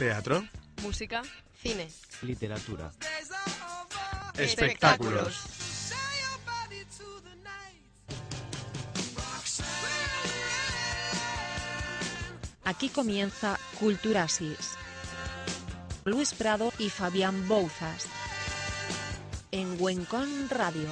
Teatro. Música. Cine. Literatura. Espectáculos. Aquí comienza Culturasis. Luis Prado y Fabián Bouzas. En Huencón Radio.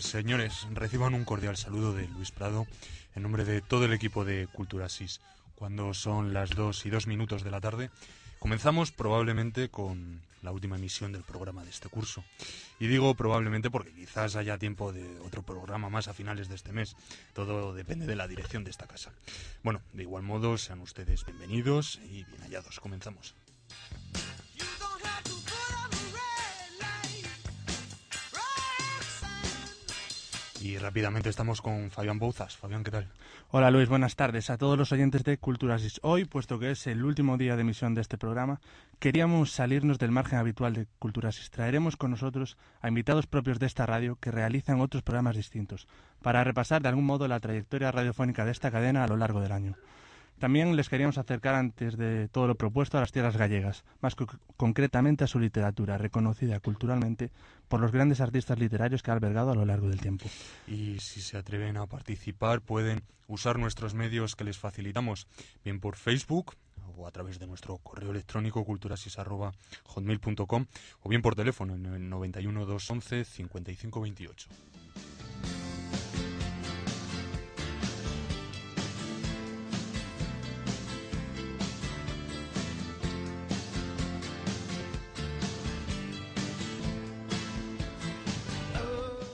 Señores. Reciban un cordial saludo de Luis Prado en nombre de todo el equipo de Culturasis. Cuando son las 2 y 2 minutos de la tarde, comenzamos probablemente con la última emisión del programa de este curso. Y digo probablemente porque quizás haya tiempo de otro programa más a finales de este mes. Todo depende de la dirección de esta casa. Bueno, de igual modo, sean ustedes bienvenidos y bien hallados. Comenzamos. Y rápidamente estamos con Fabián Bouzas. Fabián, ¿qué tal? Hola Luis, buenas tardes a todos los oyentes de Culturasis. Hoy, puesto que es el último día de emisión de este programa, queríamos salirnos del margen habitual de Culturasis. Traeremos con nosotros a invitados propios de esta radio que realizan otros programas distintos, para repasar de algún modo la trayectoria radiofónica de esta cadena a lo largo del año. También les queríamos acercar antes de todo lo propuesto a las tierras gallegas, más co- concretamente a su literatura, reconocida culturalmente por los grandes artistas literarios que ha albergado a lo largo del tiempo. Y si se atreven a participar, pueden usar nuestros medios que les facilitamos, bien por Facebook o a través de nuestro correo electrónico culturasis.hotmail.com o bien por teléfono en el 91 211 55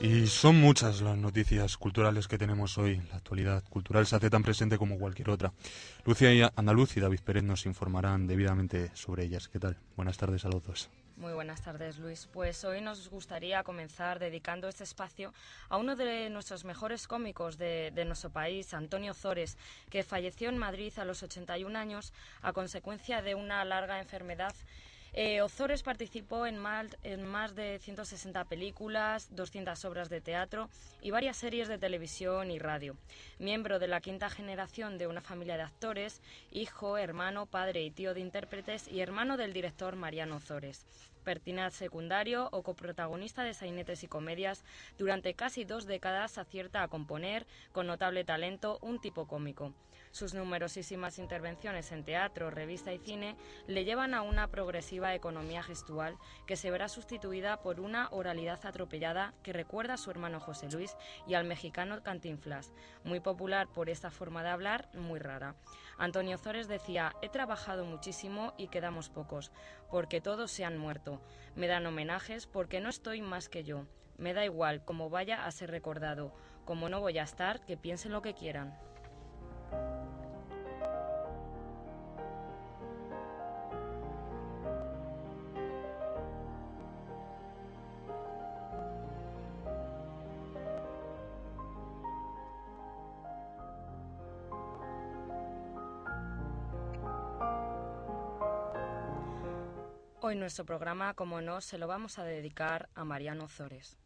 Y son muchas las noticias culturales que tenemos hoy. La actualidad cultural se hace tan presente como cualquier otra. Lucia y Andaluz y David Pérez nos informarán debidamente sobre ellas. ¿Qué tal? Buenas tardes a los dos. Muy buenas tardes, Luis. Pues hoy nos gustaría comenzar dedicando este espacio a uno de nuestros mejores cómicos de, de nuestro país, Antonio Zores, que falleció en Madrid a los 81 años a consecuencia de una larga enfermedad. Eh, Ozores participó en más, en más de 160 películas, 200 obras de teatro y varias series de televisión y radio. Miembro de la quinta generación de una familia de actores, hijo, hermano, padre y tío de intérpretes y hermano del director Mariano Ozores. Pertinaz secundario o coprotagonista de sainetes y comedias, durante casi dos décadas acierta a componer, con notable talento, un tipo cómico. Sus numerosísimas intervenciones en teatro, revista y cine le llevan a una progresiva economía gestual que se verá sustituida por una oralidad atropellada que recuerda a su hermano José Luis y al mexicano Cantinflas, muy popular por esta forma de hablar, muy rara. Antonio Zores decía, he trabajado muchísimo y quedamos pocos, porque todos se han muerto. Me dan homenajes porque no estoy más que yo. Me da igual cómo vaya a ser recordado. Como no voy a estar, que piensen lo que quieran. Hoy nuestro programa, como no, se lo vamos a dedicar a Mariano Zores.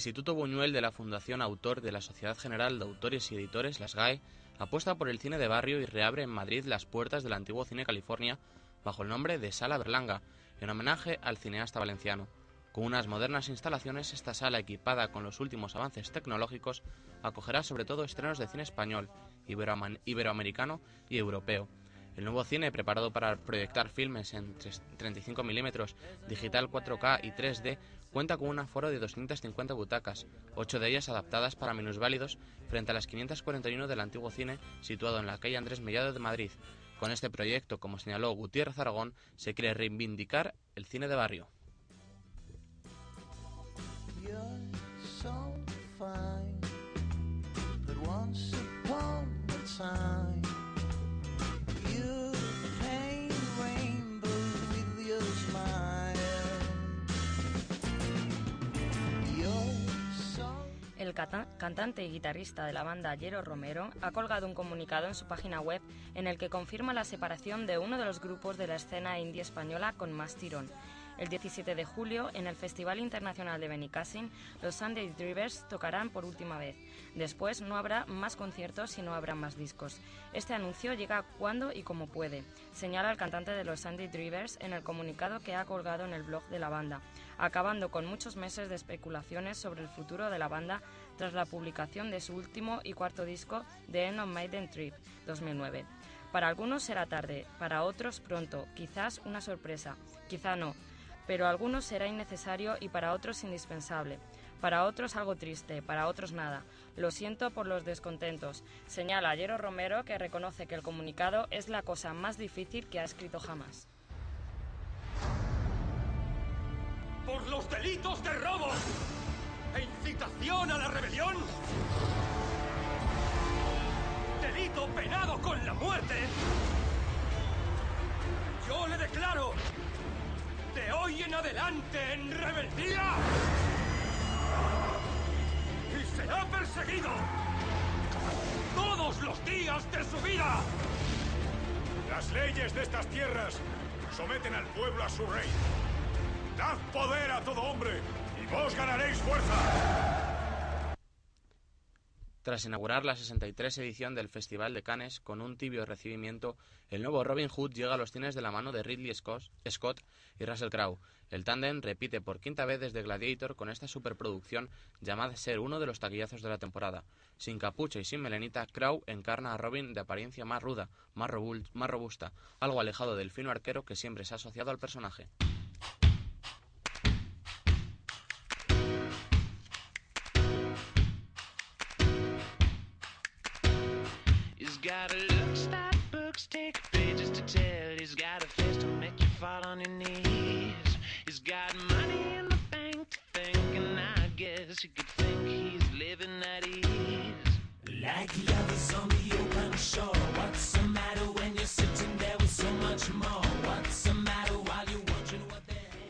Instituto Buñuel de la Fundación Autor de la Sociedad General de Autores y Editores, las GAE, apuesta por el cine de barrio y reabre en Madrid las puertas del antiguo Cine California bajo el nombre de Sala Berlanga, en homenaje al cineasta valenciano. Con unas modernas instalaciones, esta sala equipada con los últimos avances tecnológicos acogerá sobre todo estrenos de cine español, iberoamericano y europeo. El nuevo cine, preparado para proyectar filmes en 3 35 milímetros, digital 4K y 3D, cuenta con un aforo de 250 butacas, 8 de ellas adaptadas para minusválidos, frente a las 541 del antiguo cine situado en la calle Andrés Mellado de Madrid. Con este proyecto, como señaló Gutiérrez Aragón, se quiere reivindicar el cine de barrio. El cantante y guitarrista de la banda Jero Romero ha colgado un comunicado en su página web en el que confirma la separación de uno de los grupos de la escena indie española con más tirón. El 17 de julio, en el Festival Internacional de Benicassin, los Sunday Drivers tocarán por última vez. Después no habrá más conciertos y no habrá más discos. Este anuncio llega cuando y como puede, señala el cantante de los Sunday Drivers en el comunicado que ha colgado en el blog de la banda, acabando con muchos meses de especulaciones sobre el futuro de la banda tras la publicación de su último y cuarto disco, The End of Maiden Trip 2009. Para algunos será tarde, para otros pronto, quizás una sorpresa, quizá no, pero algunos será innecesario y para otros indispensable. Para otros algo triste, para otros nada. Lo siento por los descontentos. Señala Jero Romero que reconoce que el comunicado es la cosa más difícil que ha escrito jamás. por los delitos de robo e incitación a la rebelión. Delito penado con la muerte. Yo le declaro de hoy en adelante en rebeldía y será perseguido todos los días de su vida. Las leyes de estas tierras someten al pueblo a su rey. Dad poder a todo hombre vos ganaréis fuerza. Tras inaugurar la 63 edición del Festival de Cannes con un tibio recibimiento, el nuevo Robin Hood llega a los cines de la mano de Ridley Scott, y Russell Crowe. El tándem repite por quinta vez desde Gladiator con esta superproducción llamada a ser uno de los taquillazos de la temporada. Sin capucha y sin melenita, Crowe encarna a Robin de apariencia más ruda, más robusta, algo alejado del fino arquero que siempre se ha asociado al personaje.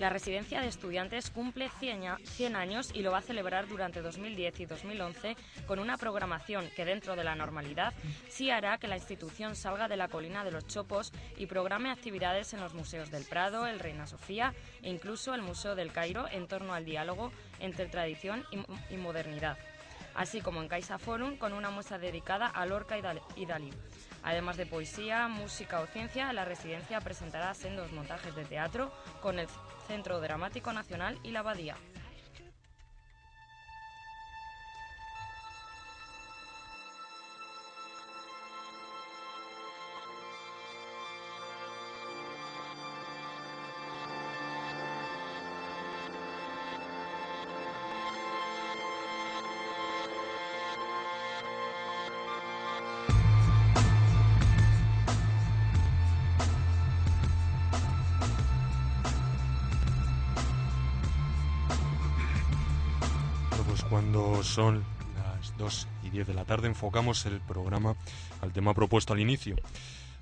La residencia de estudiantes cumple 100 a- 100 años y lo va a celebrar durante 2010 y 2011 con una programación que dentro de la normalidad sí hará que la institución salga de la colina de los Chopos y programe actividades en los museos del Prado, el Reina Sofía e incluso el Museo del Cairo en torno al diálogo entre tradición y, mo- y modernidad así como en Caixa Forum con una muestra dedicada a Lorca y Dalí. Además de poesía, música o ciencia, la residencia presentará sendos montajes de teatro con el Centro Dramático Nacional y la Abadía. Cuando son las 2 y 10 de la tarde enfocamos el programa al tema propuesto al inicio.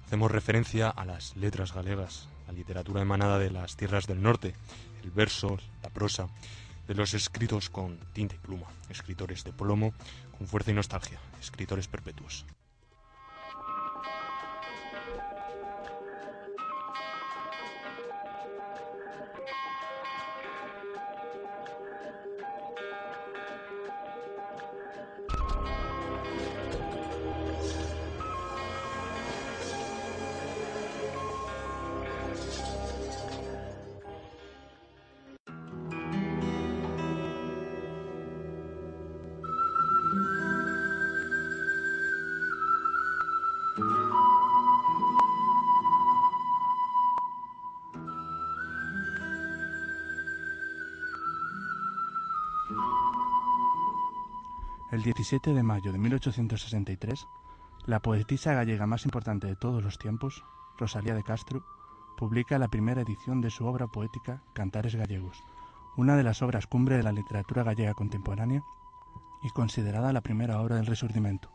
Hacemos referencia a las letras galegas, la literatura emanada de las tierras del norte, el verso, la prosa, de los escritos con tinta y pluma, escritores de plomo, con fuerza y nostalgia, escritores perpetuos. El 17 de mayo de 1863, la poetisa gallega más importante de todos los tiempos, Rosalía de Castro, publica la primera edición de su obra poética Cantares Gallegos, una de las obras cumbre de la literatura gallega contemporánea y considerada la primera obra del Resurgimiento.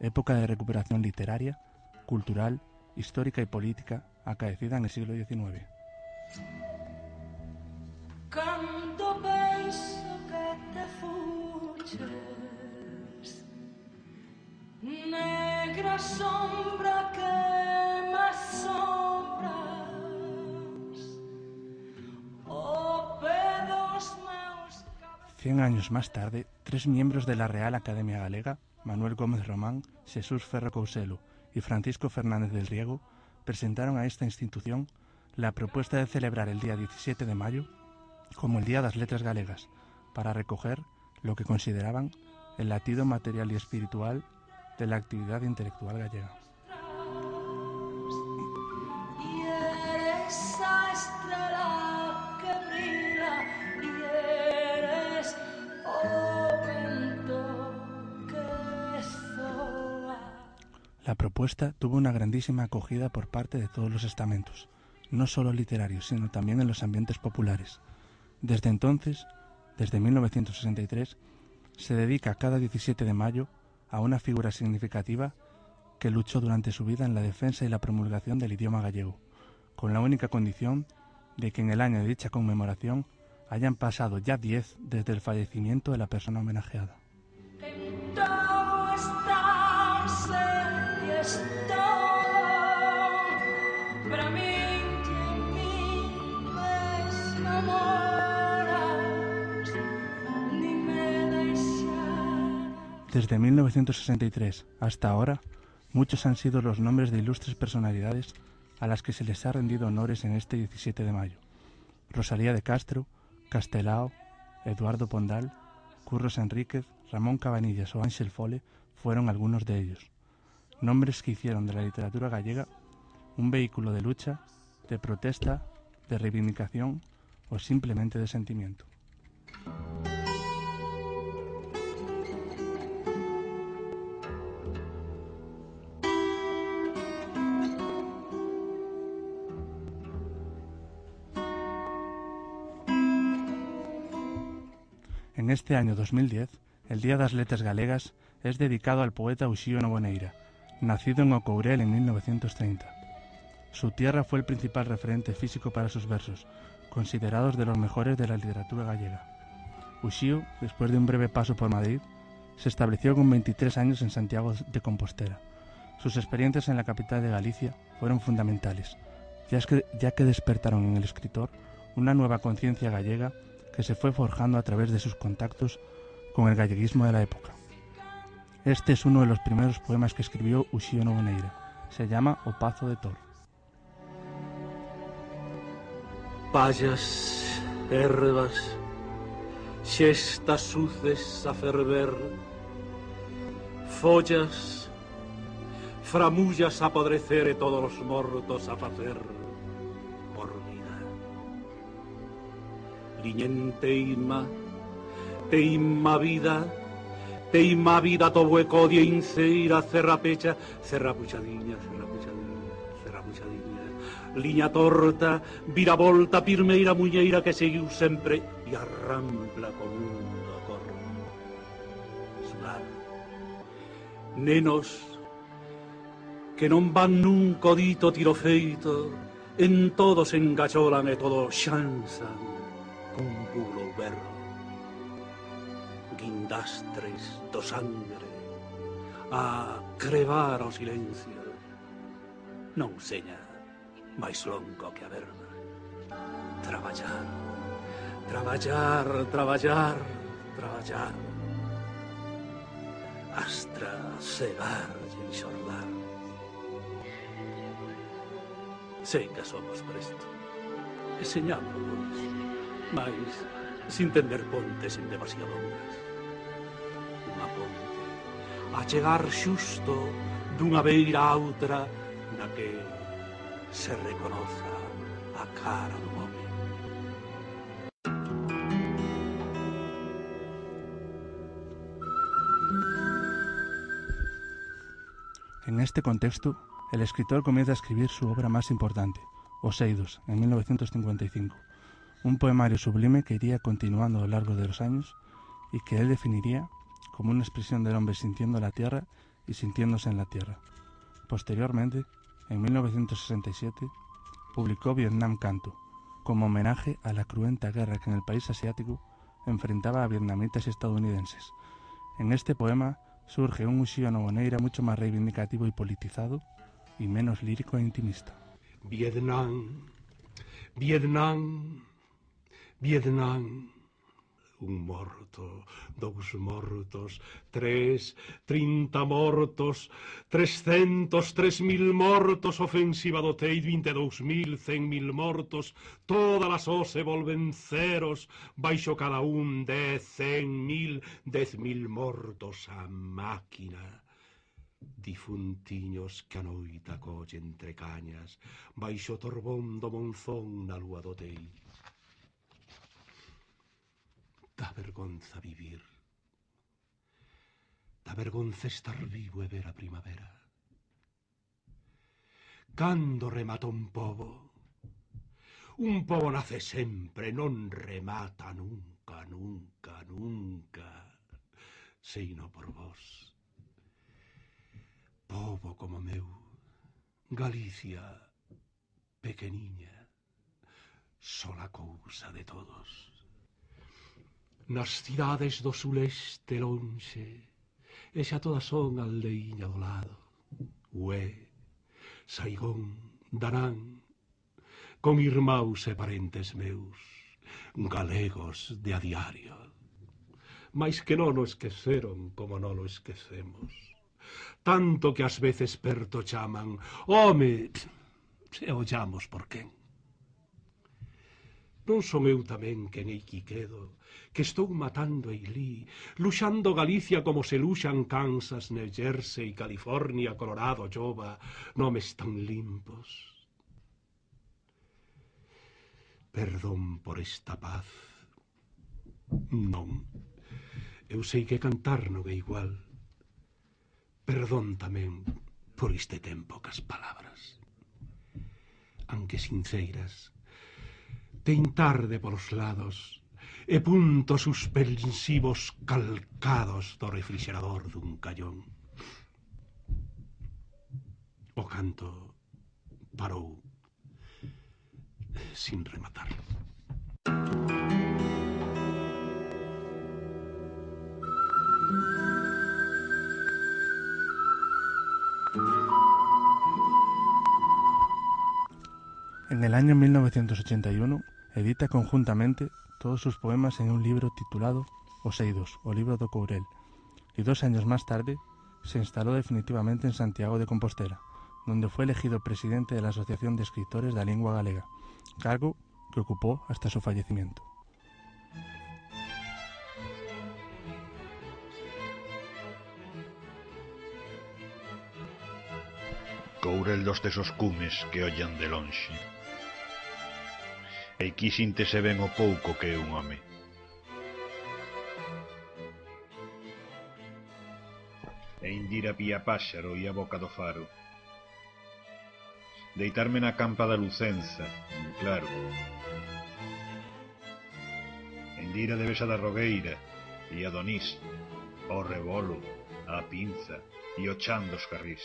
época de recuperación literaria, cultural, histórica y política acaecida en el siglo XIX. Que te fuches Negra sombra que me sombras O pedos meus Cien años más tarde, tres miembros de la Real Academia Galega, Manuel Gómez Román, Jesús Ferro Couselo y Francisco Fernández del Riego, presentaron a esta institución la propuesta de celebrar el día 17 de mayo como el Día das Letras Galegas, para recoger lo que consideraban el latido material y espiritual de la actividad intelectual gallega. La propuesta tuvo una grandísima acogida por parte de todos los estamentos, no solo literarios, sino también en los ambientes populares. Desde entonces, desde 1963, se dedica cada 17 de mayo a una figura significativa que luchó durante su vida en la defensa y la promulgación del idioma gallego, con la única condición de que en el año de dicha conmemoración hayan pasado ya 10 desde el fallecimiento de la persona homenajeada. Desde 1963 hasta ahora, muchos han sido los nombres de ilustres personalidades a las que se les ha rendido honores en este 17 de mayo. Rosalía de Castro, Castelao, Eduardo Pondal, Curros Enríquez, Ramón Cabanillas o Ángel Fole fueron algunos de ellos. Nombres que hicieron de la literatura gallega un vehículo de lucha, de protesta, de reivindicación o simplemente de sentimiento. Este año 2010, el Día das Letras Galegas es dedicado al poeta Uxío Noboneira, nacido en Ocourel en 1930. Su tierra fue el principal referente físico para sus versos, considerados de los mejores de la literatura gallega. Uxío, después de un breve paso por Madrid, se estableció con 23 años en Santiago de Compostela. Sus experiencias en la capital de Galicia fueron fundamentales, ya que despertaron en el escritor una nueva conciencia gallega que se fue forjando a través de sus contactos con el galleguismo de la época. Este es uno de los primeros poemas que escribió Uxío Noboneira. Se llama O Pazo de Tor. Pallas, ervas, xestas suces a ferver, follas, framullas a podrecer e todos os mortos a facer liñen teima, teima vida, teima vida todo hueco de inceira, cerra puxadiña cerra puxadiña liña torta, viravolta, pirmeira muñeira que seguiu sempre e arrampla con un do corro. Sudar, Nenos, que non van nun dito tiro feito, en todos engacholan e todos xanzan con duro berro. Guindastres do sangre a crevar o silencio. Non seña máis longo que a verba. Traballar, traballar, traballar, traballar. Astra cegar e xordar. Sei que somos presto. E señalo, pois. Mais sin tender pontes en demasiado ondas. Unha ponte a chegar xusto dunha beira a outra na que se reconoza a cara do home. En este contexto, el escritor comienza a escribir su obra más importante, Os Eidos, en 1955. Un poemario sublime que iría continuando a lo largo de los años y que él definiría como una expresión del hombre sintiendo la tierra y sintiéndose en la tierra. Posteriormente, en 1967, publicó Vietnam Canto, como homenaje a la cruenta guerra que en el país asiático enfrentaba a vietnamitas y estadounidenses. En este poema surge un Ushio Noboneira mucho más reivindicativo y politizado y menos lírico e intimista. Vietnam, Vietnam, Vietnam un morto, dous mortos, tres, trinta mortos, trescentos, tres mil mortos, ofensiva do Tei, vinte dous mil, cen mil mortos, todas as os se volven ceros, baixo cada un dez, cen mil, dez mil mortos a máquina difuntiños que a noite acolle entre cañas, baixo o torbón do monzón na lúa do Tei da vergonza vivir. Da vergonza estar vivo e ver a primavera. Cando remata un pobo? Un pobo nace sempre, non remata nunca, nunca, nunca, seino por vos. Pobo como meu, Galicia, pequeniña, sola cousa de todos. Nas cidades do suleste lonxe E xa todas son aldeiña do lado. Ué, Saigón, Danán Con irmãos e parentes meus Galegos de a diario. Mais que non o esqueceron como non o esquecemos. Tanto que ás veces perto chaman Home, se ollamos por quen? Non son eu tamén que nei Quiquedo, que estou matando a Ilí, luxando Galicia como se luxan Kansas, New Jersey, California, Colorado, Jova, nomes tan limpos. Perdón por esta paz. Non. Eu sei que cantar non é igual. Perdón tamén por este tempo cas palabras. Anque sinceiras, teintar de polos lados e puntos suspensivos calcados do refrigerador dun callón. O canto parou sin rematar. En el año 1981 edita conjuntamente todos sus poemas en un libro titulado Os Eidos, o libro do Courel, y dos años más tarde se instaló definitivamente en Santiago de Compostela, donde fue elegido presidente de la Asociación de Escritores de la Lengua Galega, cargo que ocupó hasta su fallecimiento. Courel dos tesos cumes que ollan de lonxe. E aquí síntese ben o pouco que é un home. E Indira pía páxaro e a boca do faro. Deitarme na campa da Lucenza, claro. Endira de Besa da Rogueira, e a Donís, o rebolo, a pinza e o chan dos carrís.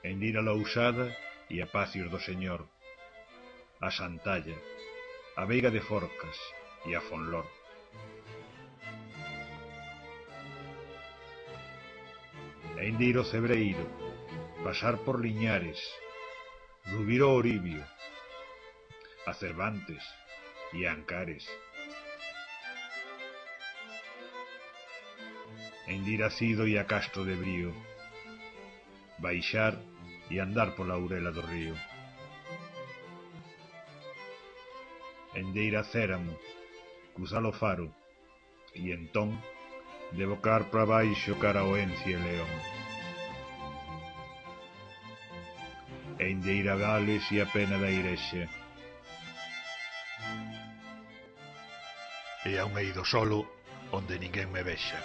Endira Lousada e a pacios do Señor, a Santalla, a Veiga de Forcas e a Fonlor. Endir o Cebreiro, pasar por Liñares, Rubiro Oribio, a Cervantes e a Ancares. Endir a Cido e a Castro de Brío, baixar e andar pola ourela do río. Endeira céramo, cruzar o faro, e entón devocar para baixo cara a Oense e León. Endeira Gales e a pena da Irexe. E a un eido solo onde ninguén me vexa.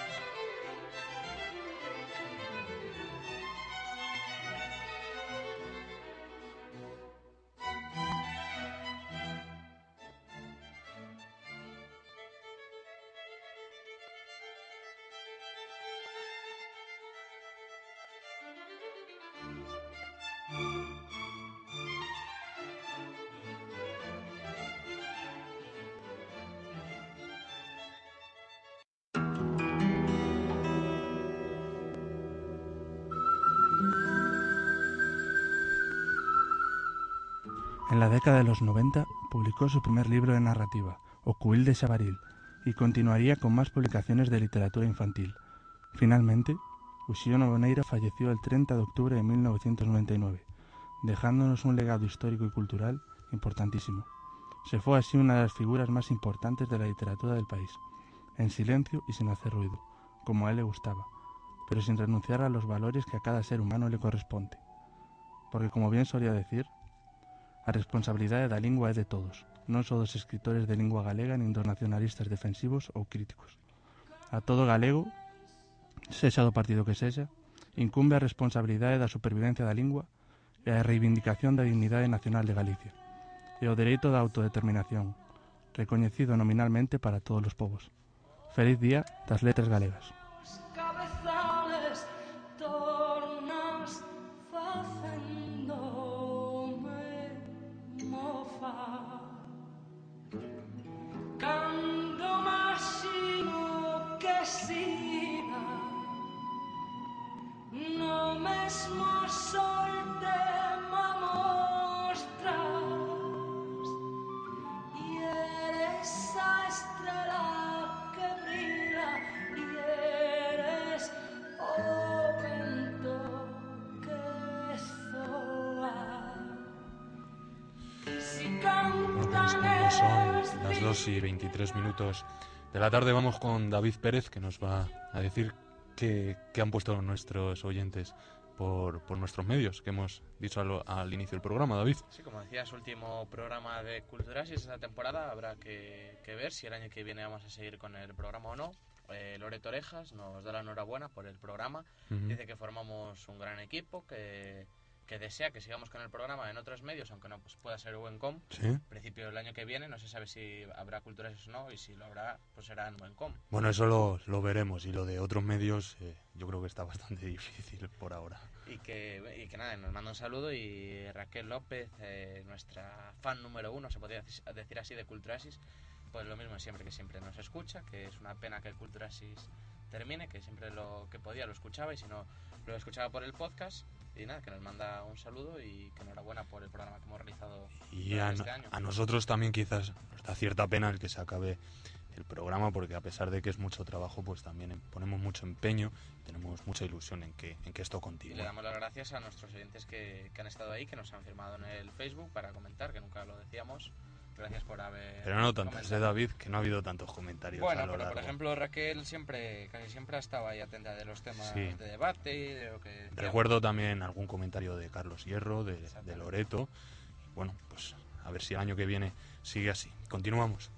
De los 90 publicó su primer libro de narrativa, Ocuil de Chavaril, y continuaría con más publicaciones de literatura infantil. Finalmente, Uxío Boneira falleció el 30 de octubre de 1999, dejándonos un legado histórico y cultural importantísimo. Se fue así una de las figuras más importantes de la literatura del país, en silencio y sin hacer ruido, como a él le gustaba, pero sin renunciar a los valores que a cada ser humano le corresponde. Porque como bien solía decir, A responsabilidade da lingua é de todos, non só dos escritores de lingua galega nin dos nacionalistas defensivos ou críticos. A todo galego, sexa do partido que sexa, incumbe a responsabilidade da supervivencia da lingua e a reivindicación da dignidade nacional de Galicia e o dereito da autodeterminación, recoñecido nominalmente para todos os povos. Feliz Día das Letras Galegas. 2 y 23 minutos de la tarde vamos con David Pérez que nos va a decir qué, qué han puesto nuestros oyentes por, por nuestros medios que hemos dicho al, al inicio del programa, David. Sí, como decías, último programa de Culturasis esta temporada. Habrá que, que ver si el año que viene vamos a seguir con el programa o no. Eh, Loreto Orejas nos da la enhorabuena por el programa. Ujú. Dice que formamos un gran equipo, que, que desea que sigamos con el programa en otros medios, aunque no pues, pueda ser Wencom. Sí. Principio del año que viene, no se sabe si habrá Culturasis o no, y si lo habrá, pues será en Wencom. Bueno, eso lo, lo veremos y lo de otros medios eh, yo creo que está bastante difícil por ahora. Y que, y que nada, nos manda un saludo y Raquel López, eh, nuestra fan número uno, se podría deci- decir así, de Culturasis, pues lo mismo siempre, que siempre nos escucha, que es una pena que Culturasis termine, que siempre lo que podía lo escuchaba y si no lo escuchaba por el podcast. Y nada, que nos manda un saludo y que enhorabuena por el programa que hemos realizado Y a, este año. a nosotros también quizás nos da cierta pena el que se acabe el programa porque a pesar de que es mucho trabajo pues también em- ponemos mucho empeño tenemos mucha ilusión en que, en que esto Y le continúe. damos las gracias a nuestros oyentes que, que han estado ahí, que nos han firmado en el Facebook para comentar, que nunca lo decíamos. Gracias por haber. Pero no tantas, comentado. ¿eh, David? Que no ha habido tantos comentarios. a Bueno, lo pero por ejemplo Raquel siempre, casi siempre ha estado ahí atenta de los temas Sí. de debate y de lo que... Recuerdo también algún comentario de Carlos Hierro, de, de Loreto. Bueno, pues a ver si el año que viene sigue así. Continuamos.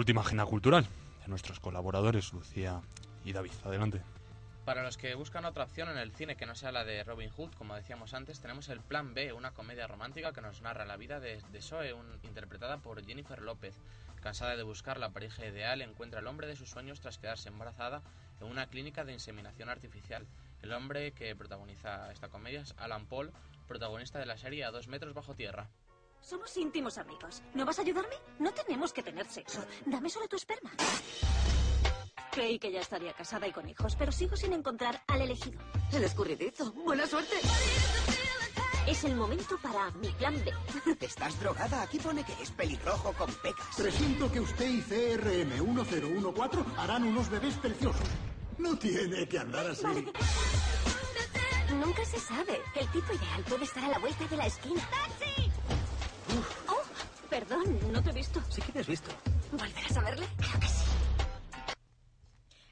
Última agenda cultural de nuestros colaboradores, Lucía y David. Adelante. Para los que buscan otra opción en el cine que no sea la de Robin Hood, como decíamos antes, tenemos el Plan B, una comedia romántica que nos narra la vida de, de Zoe, un- interpretada por Jennifer López. Cansada de buscar la pareja ideal, encuentra al hombre de sus sueños tras quedarse embarazada en una clínica de inseminación artificial. El hombre que protagoniza esta comedia es Alan Paul, protagonista de la serie A dos metros bajo tierra. Somos íntimos amigos. ¿No vas a ayudarme? No tenemos que tener sexo. Dame solo tu esperma. Creí que ya estaría casada y con hijos, pero sigo sin encontrar al elegido. El escurridizo. Buena suerte. Es el momento para mi plan B. ¿Estás drogada? Aquí pone que es pelirrojo con pecas. Presiento que usted y CRM 1014 harán unos bebés preciosos. No tiene que andar así. Nunca se sabe. El tipo ideal puede estar a la vuelta de la esquina. ¡Taxi! Perdón, no te he visto. Sí que te has visto. ¿Volverás a verle? Creo que sí.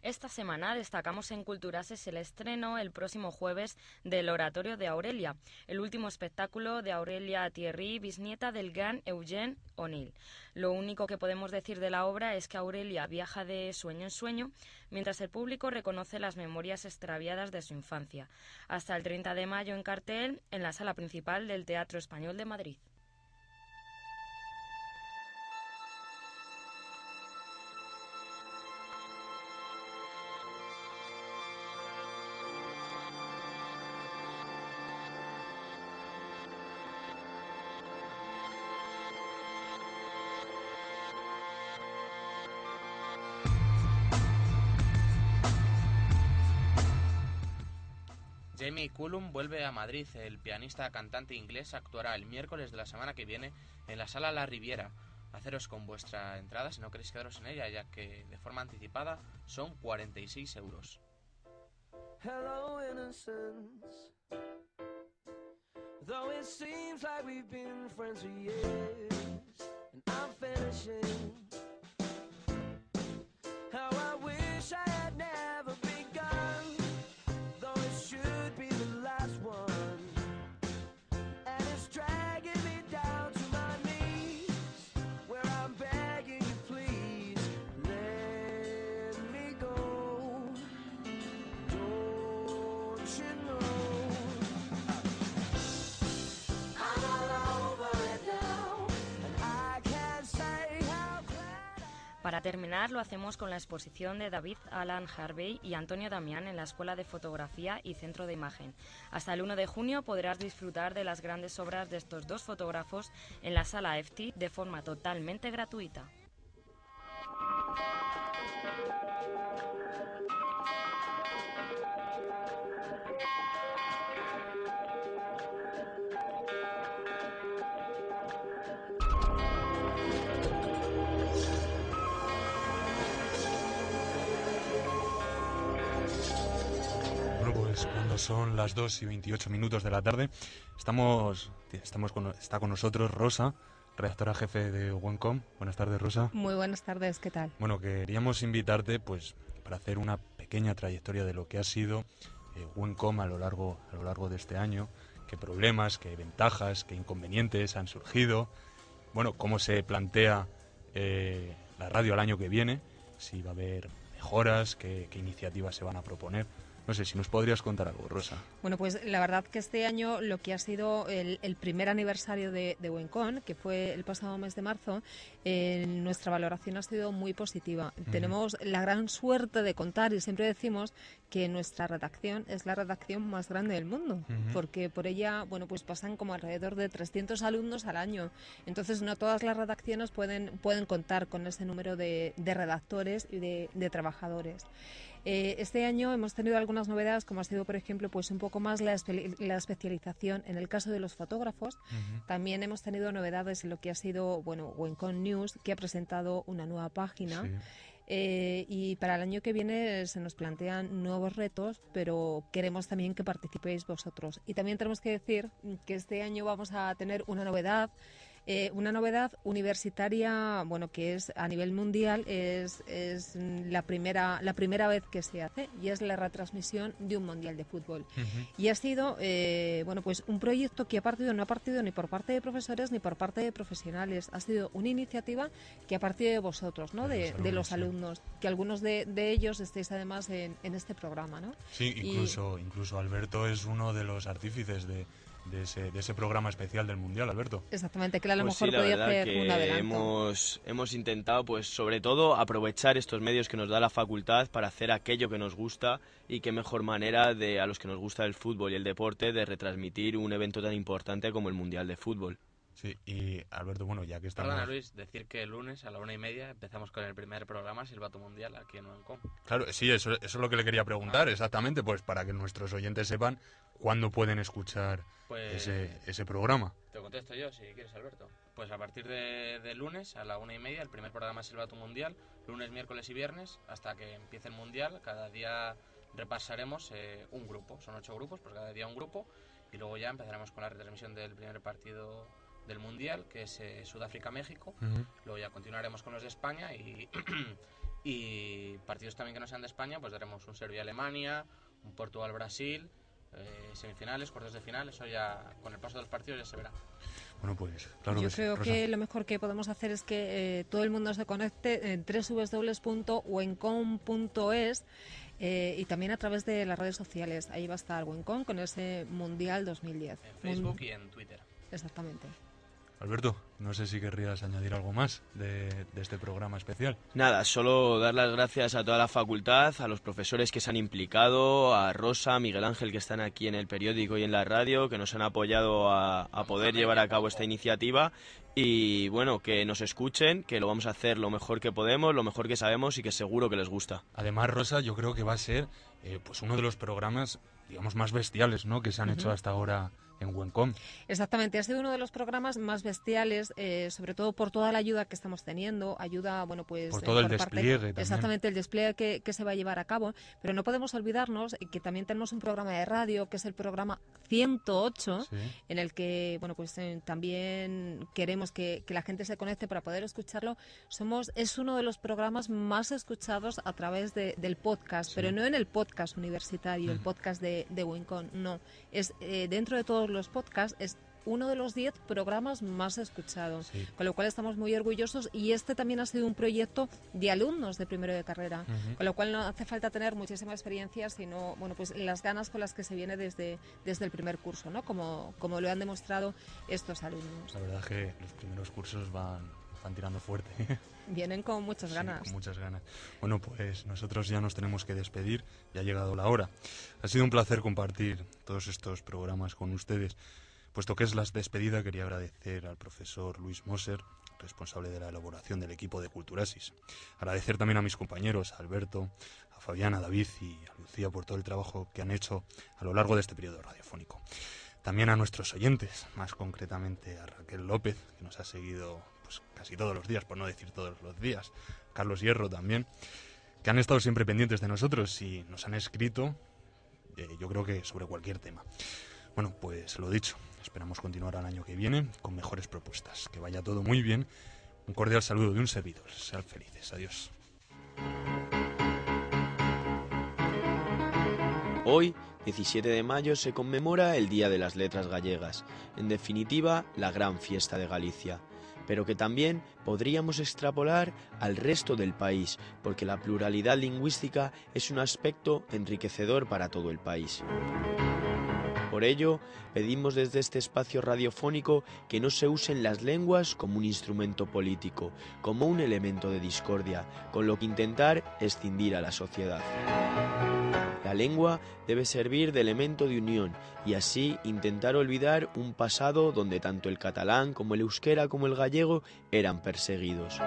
Esta semana destacamos en Culturases el estreno el próximo jueves del Oratorio de Aurelia, el último espectáculo de Aurelia Thierry, bisnieta del gran Eugène O'Neill. Lo único que podemos decir de la obra es que Aurelia viaja de sueño en sueño, mientras el público reconoce las memorias extraviadas de su infancia. Hasta el 30 de mayo en cartel en la sala principal del Teatro Español de Madrid. A Madrid. El pianista cantante inglés actuará el miércoles de la semana que viene en la sala La Riviera. Haceros con vuestra entrada si no queréis quedaros en ella, ya que de forma anticipada son 46 euros. Hello, innocence. Though it seems like we've been friends for years, and I'm finishing. Para terminar, lo hacemos con la exposición de David Alan Harvey y Antonio Damián en la Escuela de Fotografía y Centro de Imagen. Hasta el 1 de junio podrás disfrutar de las grandes obras de estos dos fotógrafos en la sala EFTI de forma totalmente gratuita. Cuando son las 2 y 28 minutos de la tarde, estamos, estamos con, está con nosotros Rosa, redactora jefe de Wencom. Buenas tardes, Rosa. Muy buenas tardes, ¿qué tal? Bueno, queríamos invitarte pues para hacer una pequeña trayectoria de lo que ha sido eh, Wencom a lo largo a lo largo de este año, qué problemas, qué ventajas, qué inconvenientes han surgido. Bueno, cómo se plantea eh, la radio al año que viene, si va a haber mejoras, qué, qué iniciativas se van a proponer. No sé, si nos podrías contar algo, Rosa. Bueno, pues la verdad que este año lo que ha sido el, el primer aniversario de, de Wencon, que fue el pasado mes de marzo, eh, nuestra valoración ha sido muy positiva. Tenemos la gran suerte de contar y siempre decimos que nuestra redacción es la redacción más grande del mundo, porque por ella, bueno, pues pasan como alrededor de 300 alumnos al año. Entonces, no todas las redacciones pueden, pueden contar con ese número de, de redactores y de, de trabajadores. Eh, este año hemos tenido algunas novedades, como ha sido, por ejemplo, pues un poco más la, espe- la especialización en el caso de los fotógrafos. También hemos tenido novedades en lo que ha sido, bueno, Wencon News, que ha presentado una nueva página. Sí. Eh, y para el año que viene se nos plantean nuevos retos, pero queremos también que participéis vosotros. Y también tenemos que decir que este año vamos a tener una novedad. Eh, una novedad universitaria, bueno, que es a nivel mundial, es, es la, primera, la primera vez que se hace y es la retransmisión de un mundial de fútbol. Y ha sido, eh, bueno, pues un proyecto que ha partido, no ha partido ni por parte de profesores ni por parte de profesionales. Ha sido una iniciativa que ha partido de vosotros, ¿no? De, de los alumnos, que algunos de, de ellos estéis además en, en este programa, ¿no? Sí, Y- incluso, incluso Alberto es uno de los artífices de, de ese, de ese programa especial del Mundial, Alberto. Exactamente, que a lo Pues mejor sí, la podía hacer que un adelanto. hemos, hemos intentado, pues sobre todo, aprovechar estos medios que nos da la facultad para hacer aquello que nos gusta y qué mejor manera de a los que nos gusta el fútbol y el deporte de retransmitir un evento tan importante como el Mundial de Fútbol. Sí, y Alberto, bueno, ya que estamos... Perdona, Luis, decir que el lunes a la una y media empezamos con el primer programa Silbato Mundial aquí en Uencom. Claro, sí, eso, eso es lo que le quería preguntar, exactamente, pues para que nuestros oyentes sepan cuándo pueden escuchar Pues- ese, ese programa. Te contesto yo, si quieres, Alberto. Pues a partir de, de lunes a la una y media, el primer programa es Silbato Mundial, lunes, miércoles y viernes, hasta que empiece el Mundial. Cada día repasaremos eh, un grupo, son ocho grupos, pues cada día un grupo, y luego ya empezaremos con la retransmisión del primer partido del Mundial, que es eh, Sudáfrica-México. Ujú. Luego ya continuaremos con los de España y, y partidos también que no sean de España, pues daremos un Serbia-Alemania, un Portugal-Brasil, eh, semifinales, cuartos de final, eso ya con el paso de los partidos ya se verá. Bueno, pues claro Yo que sí, creo Rosa. que lo mejor que podemos hacer es que eh, todo el mundo se conecte en www.wencom.es eh, y también a través de las redes sociales. Ahí va a estar Wencom con ese Mundial 2010. En Facebook Mun- y en Twitter. Exactamente. Alberto, no sé si querrías añadir algo más de, de este programa especial. Nada, solo dar las gracias a toda la facultad, a los profesores que se han implicado, a Rosa, a Miguel Ángel que están aquí en el periódico y en la radio, que nos han apoyado a, a poder llevar a cabo esta iniciativa y bueno, que nos escuchen, que lo vamos a hacer lo mejor que podemos, lo mejor que sabemos y que seguro que les gusta. Además, Rosa, yo creo que va a ser eh, pues uno de los programas digamos, más bestiales, ¿no? Que se han hecho hasta ahora en Wencom. Exactamente, ha sido uno de los programas más bestiales, eh, sobre todo por toda la ayuda que estamos teniendo, ayuda, bueno, pues... Por eh, todo el parte- despliegue también. Exactamente, el despliegue que, que se va a llevar a cabo, pero no podemos olvidarnos que también tenemos un programa de radio, que es el programa 108, Sí. en el que, bueno, pues eh, también queremos que, que la gente se conecte para poder escucharlo. Somos, es uno de los programas más escuchados a través de- del podcast, pero no en el podcast universitario, el Mm. podcast de, de Wincon, no. Es dentro de todos los podcasts, es uno de los 10 programas más escuchados, Sí. con lo cual estamos muy orgullosos y este también ha sido un proyecto de alumnos de primero de carrera, con lo cual no hace falta tener muchísima experiencia, sino bueno, pues las ganas con las que se viene desde, desde el primer curso, ¿no? como, como lo han demostrado estos alumnos. La verdad que los primeros cursos van, van tirando fuerte. Vienen con muchas Sí, ganas. con muchas ganas. Bueno, pues nosotros ya nos tenemos que despedir, ya ha llegado la hora. Ha sido un placer compartir todos estos programas con ustedes. Puesto que es la despedida, quería agradecer al profesor Luis Moser, responsable de la elaboración del equipo de Culturasis. Agradecer también a mis compañeros, a Alberto, a Fabián, a David y a Lucía por todo el trabajo que han hecho a lo largo de este periodo radiofónico. También a nuestros oyentes, más concretamente a Raquel López, que nos ha seguido pues, casi todos los días, por no decir todos los días, Carlos Hierro también, que han estado siempre pendientes de nosotros y nos han escrito, eh, yo creo que sobre cualquier tema. Bueno, pues lo dicho, esperamos continuar al año que viene con mejores propuestas. Que vaya todo muy bien. Un cordial saludo de un servidor. Sean felices. Adiós. Hoy, 17 de mayo, se conmemora el Día de las Letras Gallegas, en definitiva, la gran fiesta de Galicia, pero que también podríamos extrapolar al resto del país, porque la pluralidad lingüística es un aspecto enriquecedor para todo el país. Por ello, pedimos desde este espacio radiofónico que no se usen las lenguas como un instrumento político, como un elemento de discordia, con lo que intentar escindir a la sociedad. La lengua debe servir de elemento de unión y así intentar olvidar un pasado donde tanto el catalán como el euskera como el gallego eran perseguidos.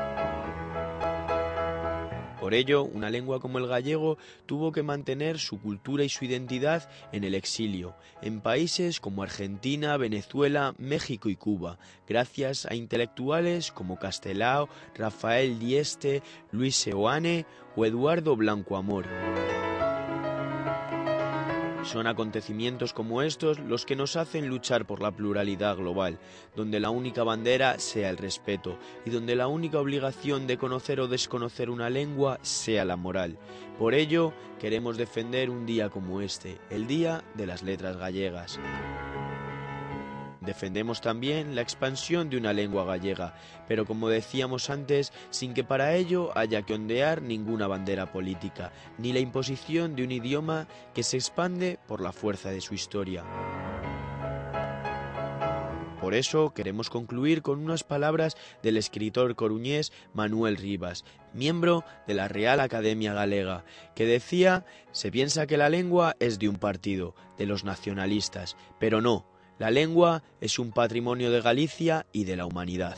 Por ello, una lengua como el gallego tuvo que mantener su cultura y su identidad en el exilio, en países como Argentina, Venezuela, México y Cuba, gracias a intelectuales como Castelao, Rafael Dieste, Luis Seoane o Eduardo Blanco Amor. Son acontecimientos como estos los que nos hacen luchar por la pluralidad global, donde la única bandera sea el respeto y donde la única obligación de conocer o desconocer una lengua sea la moral. Por ello, queremos defender un día como este, el Día de las Letras Gallegas. Defendemos también la expansión de una lengua gallega, pero como decíamos antes, sin que para ello haya que ondear ninguna bandera política, ni la imposición de un idioma que se expande por la fuerza de su historia. Por eso queremos concluir con unas palabras del escritor coruñés Manuel Rivas, miembro de la Real Academia Galega, que decía, se piensa que la lengua es de un partido, de los nacionalistas, pero no, la lengua es un patrimonio de Galicia y de la humanidad.